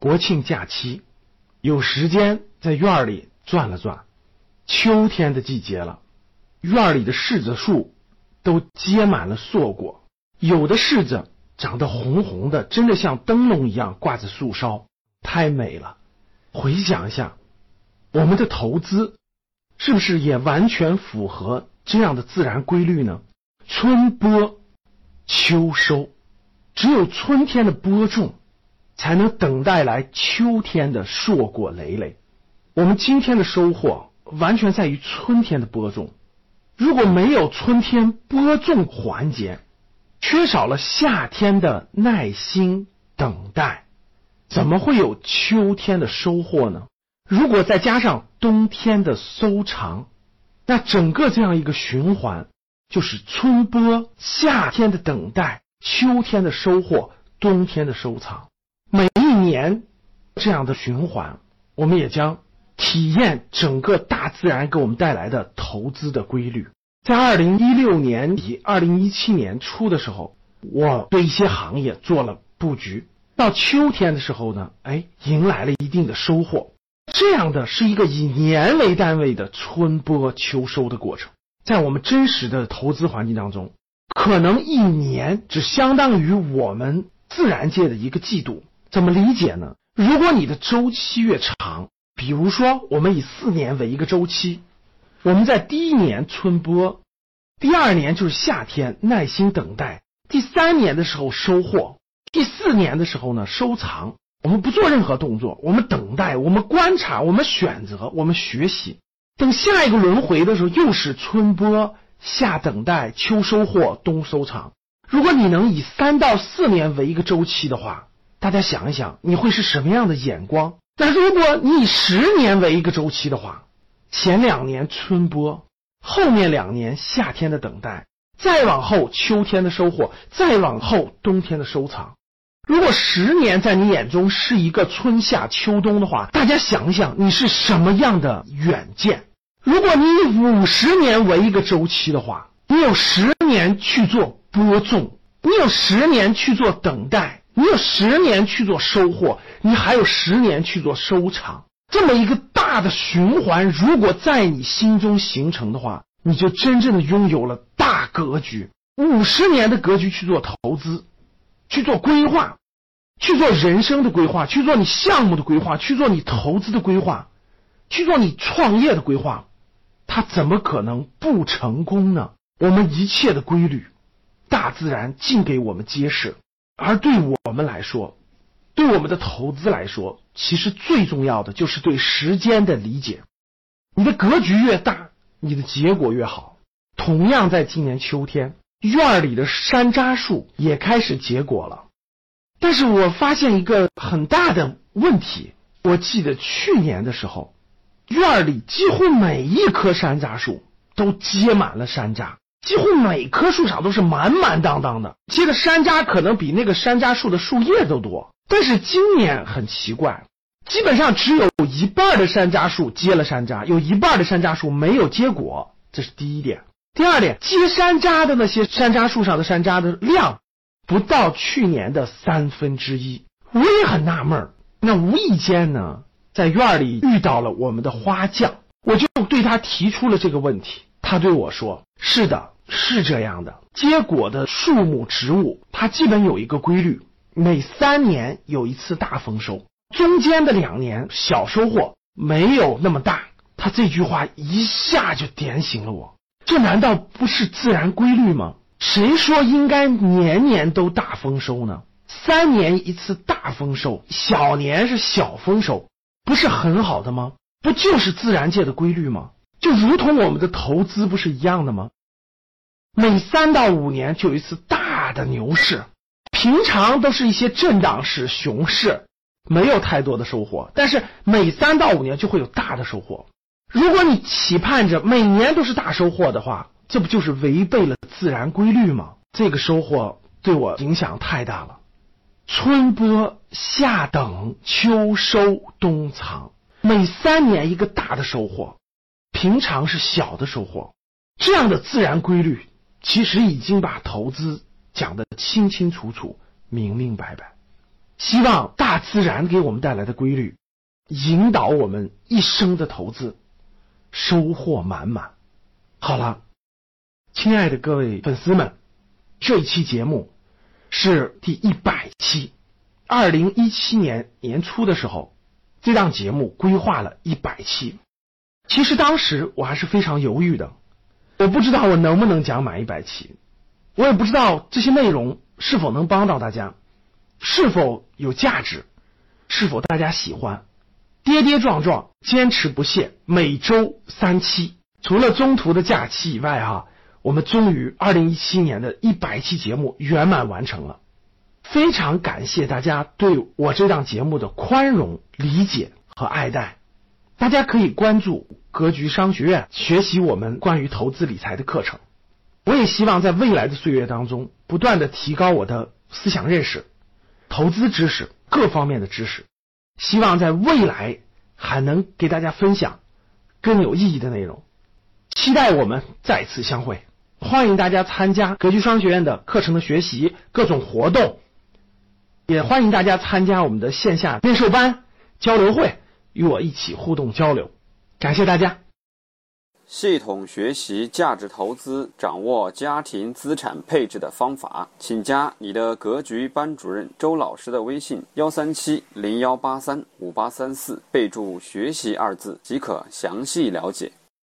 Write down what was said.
国庆假期，有时间在院儿里转了转。秋天的季节了，院儿里的柿子树都结满了硕果，有的柿子长得红红的，真的像灯笼一样挂在树梢，太美了。回想一下，我们的投资是不是也完全符合这样的自然规律呢？春播，秋收，只有春天的播种。才能等待来秋天的硕果累累。我们今天的收获完全在于春天的播种。如果没有春天播种环节，缺少了夏天的耐心等待，怎么会有秋天的收获呢？如果再加上冬天的收藏，那整个这样一个循环，就是春播、夏天的等待、秋天的收获、冬天的收藏。每一年这样的循环，我们也将体验整个大自然给我们带来的投资的规律。在二零一六年底、二零一七年初的时候，我对一些行业做了布局。到秋天的时候呢，哎，迎来了一定的收获。这样的是一个以年为单位的春播秋收的过程。在我们真实的投资环境当中，可能一年只相当于我们自然界的一个季度。怎么理解呢？如果你的周期越长，比如说我们以四年为一个周期，我们在第一年春播，第二年就是夏天耐心等待，第三年的时候收获，第四年的时候呢收藏。我们不做任何动作，我们等待，我们观察，我们选择，我们学习。等下一个轮回的时候，又是春播、夏等待、秋收获、冬收藏。如果你能以三到四年为一个周期的话，大家想一想，你会是什么样的眼光？但如果你以十年为一个周期的话，前两年春播，后面两年夏天的等待，再往后秋天的收获，再往后冬天的收藏。如果十年在你眼中是一个春夏秋冬的话，大家想一想，你是什么样的远见？如果你以五十年为一个周期的话，你有十年去做播种，你有十年去做等待。你有十年去做收获，你还有十年去做收藏，这么一个大的循环，如果在你心中形成的话，你就真正的拥有了大格局，五十年的格局去做投资，去做规划，去做人生的规划，去做你项目的规划，去做你投资的规划，去做你创业的规划，它怎么可能不成功呢？我们一切的规律，大自然尽给我们揭示。而对我们来说，对我们的投资来说，其实最重要的就是对时间的理解。你的格局越大，你的结果越好。同样，在今年秋天，院里的山楂树也开始结果了。但是我发现一个很大的问题。我记得去年的时候，院里几乎每一棵山楂树都结满了山楂。几乎每棵树上都是满满当当的，结的山楂可能比那个山楂树的树叶都多。但是今年很奇怪，基本上只有一半的山楂树结了山楂，有一半的山楂树没有结果。这是第一点。第二点，结山楂的那些山楂树上的山楂的量不到去年的三分之一。我也很纳闷那无意间呢，在院里遇到了我们的花匠，我就对他提出了这个问题。他对我说：“是的，是这样的。结果的树木植物，它基本有一个规律，每三年有一次大丰收，中间的两年小收获，没有那么大。”他这句话一下就点醒了我，这难道不是自然规律吗？谁说应该年年都大丰收呢？三年一次大丰收，小年是小丰收，不是很好的吗？不就是自然界的规律吗？就如同我们的投资不是一样的吗？每三到五年就有一次大的牛市，平常都是一些震荡式熊市，没有太多的收获。但是每三到五年就会有大的收获。如果你期盼着每年都是大收获的话，这不就是违背了自然规律吗？这个收获对我影响太大了。春播、夏等、秋收、冬藏，每三年一个大的收获。平常是小的收获，这样的自然规律，其实已经把投资讲得清清楚楚、明明白白。希望大自然给我们带来的规律，引导我们一生的投资，收获满满。好了，亲爱的各位粉丝们，这一期节目是第一百期。二零一七年年初的时候，这档节目规划了一百期。其实当时我还是非常犹豫的，我不知道我能不能讲满一百期，我也不知道这些内容是否能帮到大家，是否有价值，是否大家喜欢。跌跌撞撞，坚持不懈，每周三期，除了中途的假期以外，哈，我们终于二零一七年的一百期节目圆满完成了。非常感谢大家对我这档节目的宽容、理解和爱戴。大家可以关注格局商学院，学习我们关于投资理财的课程。我也希望在未来的岁月当中，不断的提高我的思想认识、投资知识各方面的知识。希望在未来还能给大家分享更有意义的内容。期待我们再次相会，欢迎大家参加格局商学院的课程的学习，各种活动，也欢迎大家参加我们的线下面授班、交流会。与我一起互动交流，感谢大家。系统学习价值投资，掌握家庭资产配置的方法，请加你的格局班主任周老师的微信：幺三七零幺八三五八三四，备注“学习”二字即可详细了解。